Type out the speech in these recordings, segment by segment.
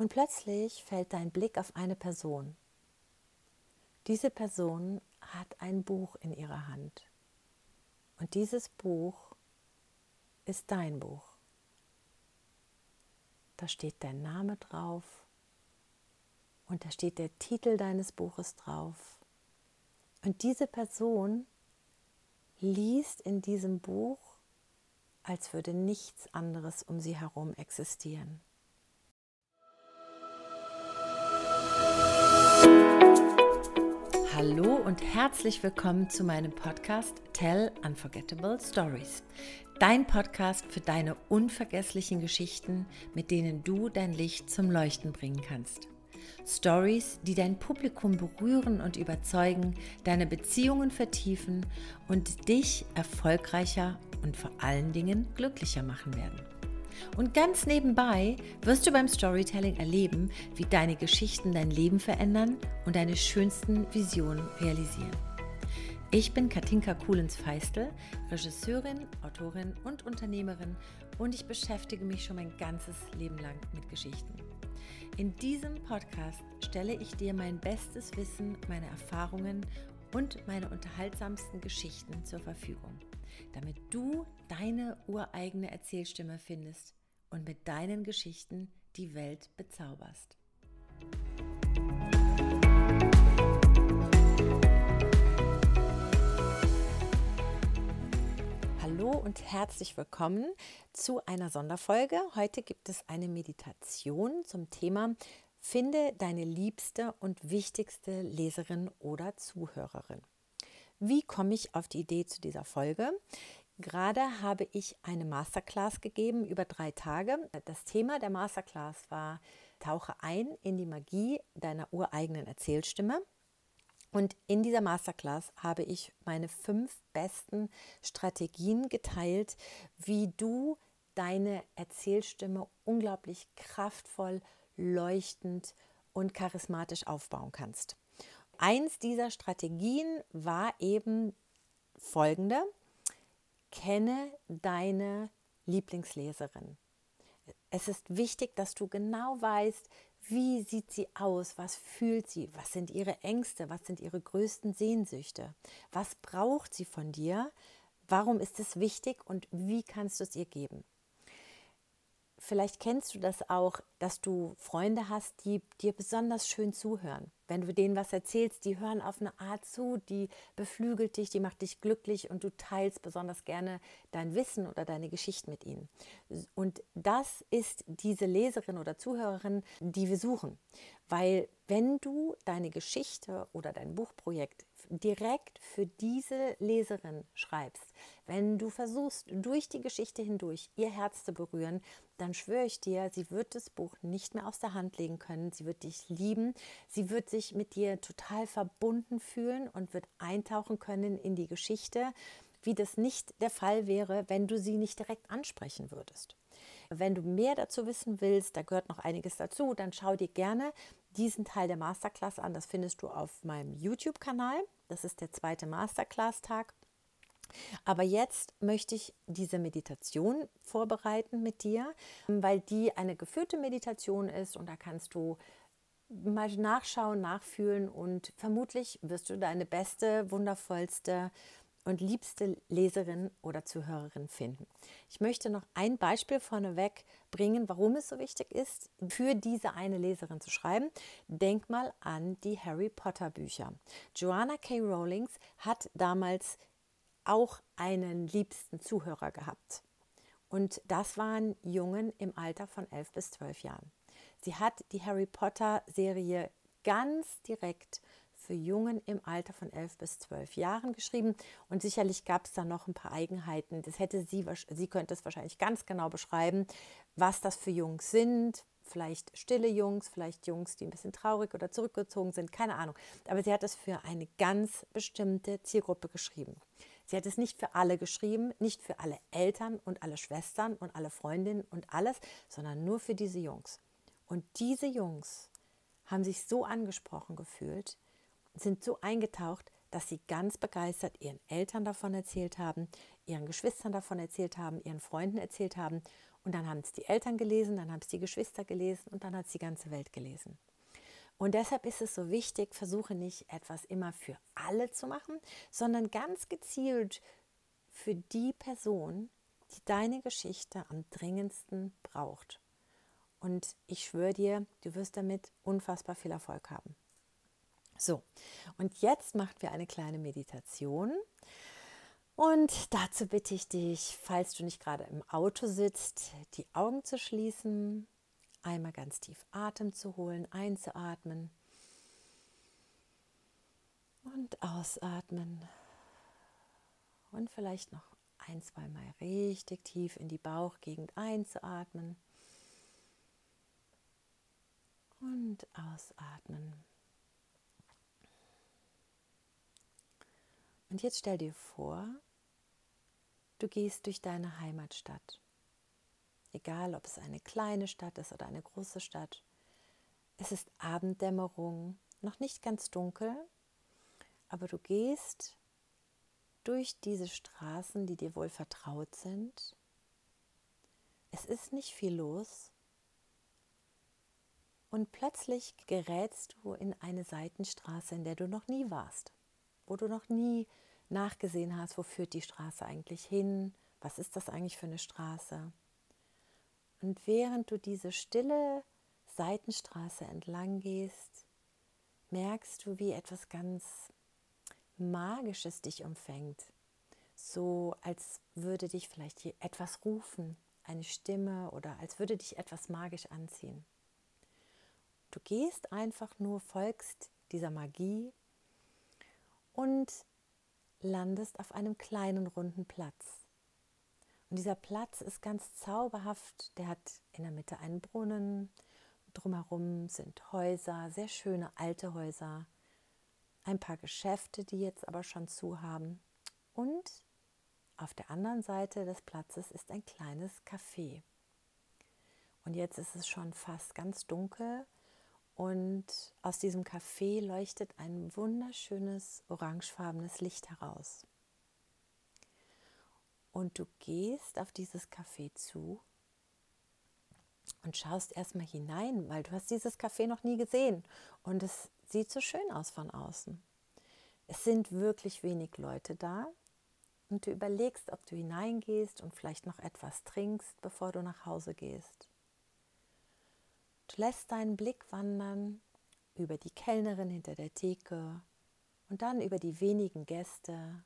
Und plötzlich fällt dein Blick auf eine Person. Diese Person hat ein Buch in ihrer Hand. Und dieses Buch ist dein Buch. Da steht dein Name drauf und da steht der Titel deines Buches drauf. Und diese Person liest in diesem Buch, als würde nichts anderes um sie herum existieren. Hallo und herzlich willkommen zu meinem Podcast Tell Unforgettable Stories. Dein Podcast für deine unvergesslichen Geschichten, mit denen du dein Licht zum Leuchten bringen kannst. Stories, die dein Publikum berühren und überzeugen, deine Beziehungen vertiefen und dich erfolgreicher und vor allen Dingen glücklicher machen werden. Und ganz nebenbei wirst du beim Storytelling erleben, wie deine Geschichten dein Leben verändern und deine schönsten Visionen realisieren. Ich bin Katinka Kuhlens-Feistel, Regisseurin, Autorin und Unternehmerin und ich beschäftige mich schon mein ganzes Leben lang mit Geschichten. In diesem Podcast stelle ich dir mein bestes Wissen, meine Erfahrungen und meine unterhaltsamsten Geschichten zur Verfügung damit du deine ureigene Erzählstimme findest und mit deinen Geschichten die Welt bezauberst. Hallo und herzlich willkommen zu einer Sonderfolge. Heute gibt es eine Meditation zum Thema Finde deine liebste und wichtigste Leserin oder Zuhörerin. Wie komme ich auf die Idee zu dieser Folge? Gerade habe ich eine Masterclass gegeben über drei Tage. Das Thema der Masterclass war Tauche ein in die Magie deiner ureigenen Erzählstimme. Und in dieser Masterclass habe ich meine fünf besten Strategien geteilt, wie du deine Erzählstimme unglaublich kraftvoll, leuchtend und charismatisch aufbauen kannst eins dieser Strategien war eben folgende. Kenne deine Lieblingsleserin. Es ist wichtig, dass du genau weißt, wie sieht sie aus, was fühlt sie, was sind ihre Ängste, was sind ihre größten Sehnsüchte, was braucht sie von dir, warum ist es wichtig und wie kannst du es ihr geben. Vielleicht kennst du das auch, dass du Freunde hast, die dir besonders schön zuhören. Wenn du denen was erzählst, die hören auf eine Art zu, die beflügelt dich, die macht dich glücklich und du teilst besonders gerne dein Wissen oder deine Geschichte mit ihnen. Und das ist diese Leserin oder Zuhörerin, die wir suchen. Weil wenn du deine Geschichte oder dein Buchprojekt direkt für diese Leserin schreibst, wenn du versuchst, durch die Geschichte hindurch ihr Herz zu berühren, dann schwöre ich dir, sie wird das Buch nicht mehr aus der Hand legen können. Sie wird dich lieben. Sie wird sich mit dir total verbunden fühlen und wird eintauchen können in die Geschichte, wie das nicht der Fall wäre, wenn du sie nicht direkt ansprechen würdest. Wenn du mehr dazu wissen willst, da gehört noch einiges dazu, dann schau dir gerne diesen Teil der Masterclass an. Das findest du auf meinem YouTube-Kanal. Das ist der zweite Masterclass-Tag. Aber jetzt möchte ich diese Meditation vorbereiten mit dir, weil die eine geführte Meditation ist und da kannst du mal nachschauen, nachfühlen und vermutlich wirst du deine beste, wundervollste und liebste Leserin oder Zuhörerin finden. Ich möchte noch ein Beispiel vorneweg bringen, warum es so wichtig ist, für diese eine Leserin zu schreiben. Denk mal an die Harry Potter Bücher. Joanna K. Rowlings hat damals auch einen liebsten Zuhörer gehabt. Und das waren Jungen im Alter von 11 bis 12 Jahren. Sie hat die Harry Potter Serie ganz direkt für Jungen im Alter von 11 bis 12 Jahren geschrieben. Und sicherlich gab es da noch ein paar Eigenheiten. Das hätte sie, sie könnte es wahrscheinlich ganz genau beschreiben, was das für Jungs sind. Vielleicht stille Jungs, vielleicht Jungs, die ein bisschen traurig oder zurückgezogen sind, keine Ahnung. Aber sie hat es für eine ganz bestimmte Zielgruppe geschrieben. Sie hat es nicht für alle geschrieben, nicht für alle Eltern und alle Schwestern und alle Freundinnen und alles, sondern nur für diese Jungs. Und diese Jungs haben sich so angesprochen gefühlt, sind so eingetaucht, dass sie ganz begeistert ihren Eltern davon erzählt haben, ihren Geschwistern davon erzählt haben, ihren Freunden erzählt haben Und dann haben es die Eltern gelesen, dann haben es die Geschwister gelesen und dann hat es die ganze Welt gelesen. Und deshalb ist es so wichtig, versuche nicht etwas immer für alle zu machen, sondern ganz gezielt für die Person, die deine Geschichte am dringendsten braucht. Und ich schwöre dir, du wirst damit unfassbar viel Erfolg haben. So, und jetzt machen wir eine kleine Meditation. Und dazu bitte ich dich, falls du nicht gerade im Auto sitzt, die Augen zu schließen, einmal ganz tief Atem zu holen, einzuatmen und ausatmen. Und vielleicht noch ein, zwei Mal richtig tief in die Bauchgegend einzuatmen und ausatmen. Und jetzt stell dir vor, du gehst durch deine Heimatstadt. Egal, ob es eine kleine Stadt ist oder eine große Stadt. Es ist Abenddämmerung, noch nicht ganz dunkel, aber du gehst durch diese Straßen, die dir wohl vertraut sind. Es ist nicht viel los. Und plötzlich gerätst du in eine Seitenstraße, in der du noch nie warst, wo du noch nie nachgesehen hast, wo führt die Straße eigentlich hin, was ist das eigentlich für eine Straße. Und während du diese stille Seitenstraße entlang gehst, merkst du, wie etwas ganz Magisches dich umfängt. So als würde dich vielleicht etwas rufen, eine Stimme oder als würde dich etwas magisch anziehen. Du gehst einfach nur, folgst dieser Magie und landest auf einem kleinen runden Platz. Und dieser Platz ist ganz zauberhaft. Der hat in der Mitte einen Brunnen. Drumherum sind Häuser, sehr schöne alte Häuser. Ein paar Geschäfte, die jetzt aber schon zu haben. Und auf der anderen Seite des Platzes ist ein kleines Café. Und jetzt ist es schon fast ganz dunkel und aus diesem Café leuchtet ein wunderschönes orangefarbenes Licht heraus. Und du gehst auf dieses Café zu und schaust erstmal hinein, weil du hast dieses Café noch nie gesehen und es sieht so schön aus von außen. Es sind wirklich wenig Leute da und du überlegst, ob du hineingehst und vielleicht noch etwas trinkst, bevor du nach Hause gehst. Du lässt deinen Blick wandern über die Kellnerin hinter der Theke und dann über die wenigen Gäste,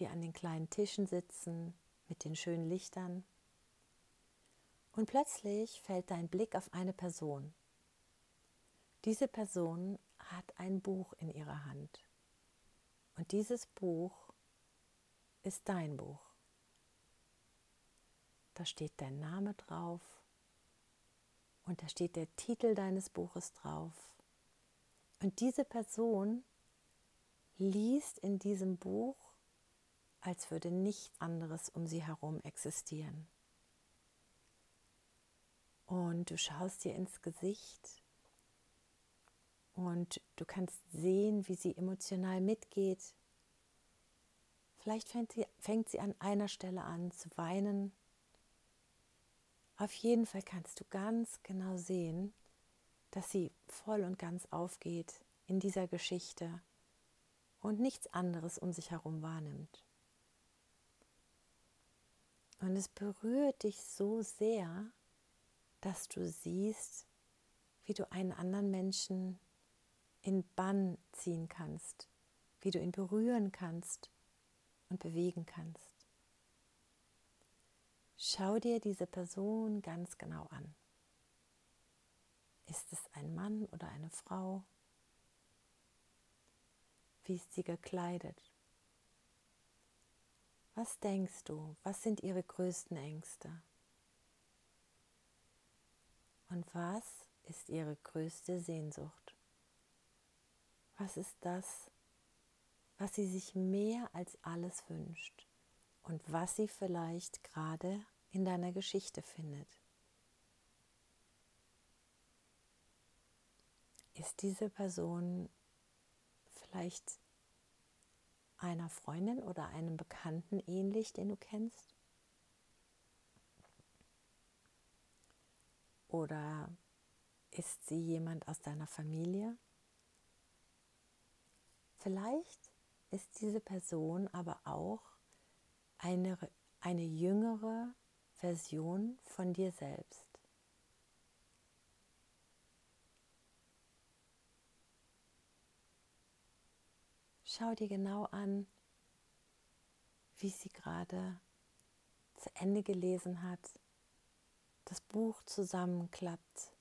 die an den kleinen Tischen sitzen mit den schönen Lichtern. Und plötzlich fällt dein Blick auf eine Person. Diese Person hat ein Buch in ihrer Hand. Und dieses Buch ist dein Buch. Da steht dein Name drauf und da steht der Titel deines Buches drauf. Und diese Person liest in diesem Buch, als würde nichts anderes um sie herum existieren. Und du schaust dir ins Gesicht und du kannst sehen, wie sie emotional mitgeht. Vielleicht fängt sie, fängt sie an einer Stelle an zu weinen auf jeden Fall kannst du ganz genau sehen, dass sie voll und ganz aufgeht in dieser Geschichte und nichts anderes um sich herum wahrnimmt. Und es berührt dich so sehr, dass du siehst, wie du einen anderen Menschen in Bann ziehen kannst, wie du ihn berühren kannst und bewegen kannst. Schau dir diese Person ganz genau an. Ist es ein Mann oder eine Frau? Wie ist sie gekleidet? Was denkst du? Was sind ihre größten Ängste? Und was ist ihre größte Sehnsucht? Was ist das, was sie sich mehr als alles wünscht? und was sie vielleicht gerade in deiner Geschichte findet. Ist diese Person vielleicht einer Freundin oder einem Bekannten ähnlich, den du kennst? Oder ist sie jemand aus deiner Familie? Vielleicht ist diese Person aber auch eine, eine jüngere Version von dir selbst. Schau dir genau an, wie sie gerade zu Ende gelesen hat, das Buch zusammenklappt,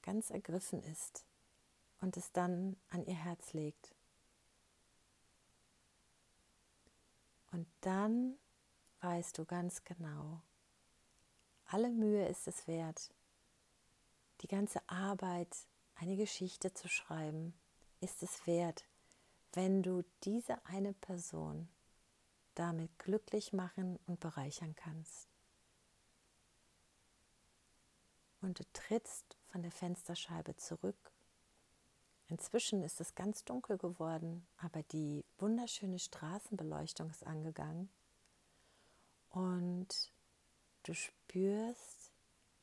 ganz ergriffen ist und es dann an ihr Herz legt. Und dann weißt du ganz genau, alle Mühe ist es wert, die ganze Arbeit, eine Geschichte zu schreiben, ist es wert, wenn du diese eine Person damit glücklich machen und bereichern kannst. Und du trittst von der Fensterscheibe zurück. Inzwischen ist es ganz dunkel geworden, aber die wunderschöne Straßenbeleuchtung ist angegangen. Und du spürst,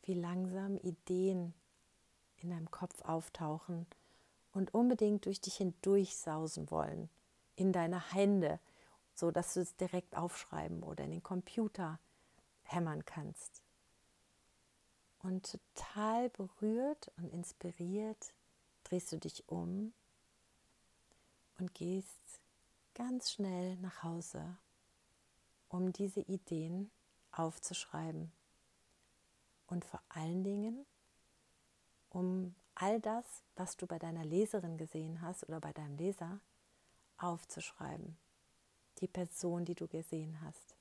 wie langsam Ideen in deinem Kopf auftauchen und unbedingt durch dich hindurch sausen wollen, in deine Hände, so dass du es direkt aufschreiben oder in den Computer hämmern kannst. Und total berührt und inspiriert drehst du dich um und gehst ganz schnell nach Hause, um diese Ideen aufzuschreiben. Und vor allen Dingen, um all das, was du bei deiner Leserin gesehen hast oder bei deinem Leser, aufzuschreiben. Die Person, die du gesehen hast.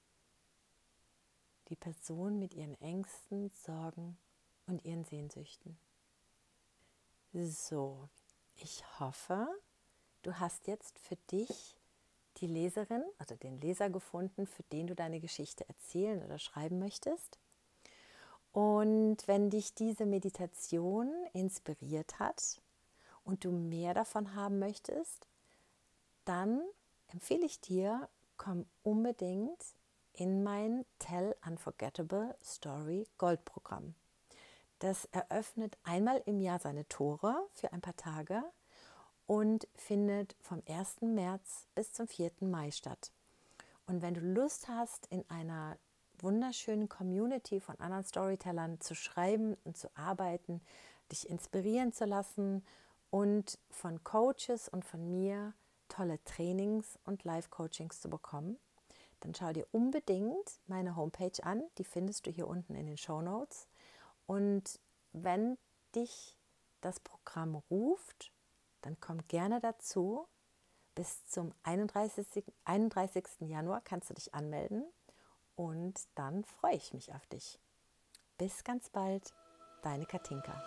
Die Person mit ihren Ängsten, Sorgen und ihren Sehnsüchten. So, ich hoffe, du hast jetzt für dich die Leserin oder den Leser gefunden, für den du deine Geschichte erzählen oder schreiben möchtest. Und wenn dich diese Meditation inspiriert hat und du mehr davon haben möchtest, dann empfehle ich dir, komm unbedingt in mein Tell Unforgettable Story Gold Programm. Das eröffnet einmal im Jahr seine Tore für ein paar Tage und findet vom 1. März bis zum 4. Mai statt. Und wenn du Lust hast, in einer wunderschönen Community von anderen Storytellern zu schreiben und zu arbeiten, dich inspirieren zu lassen und von Coaches und von mir tolle Trainings und Live-Coachings zu bekommen, dann schau dir unbedingt meine Homepage an. Die findest du hier unten in den Show Notes. Und wenn dich das Programm ruft, dann komm gerne dazu. Bis zum 31. 31. Januar kannst du dich anmelden und dann freue ich mich auf dich. Bis ganz bald, deine Katinka.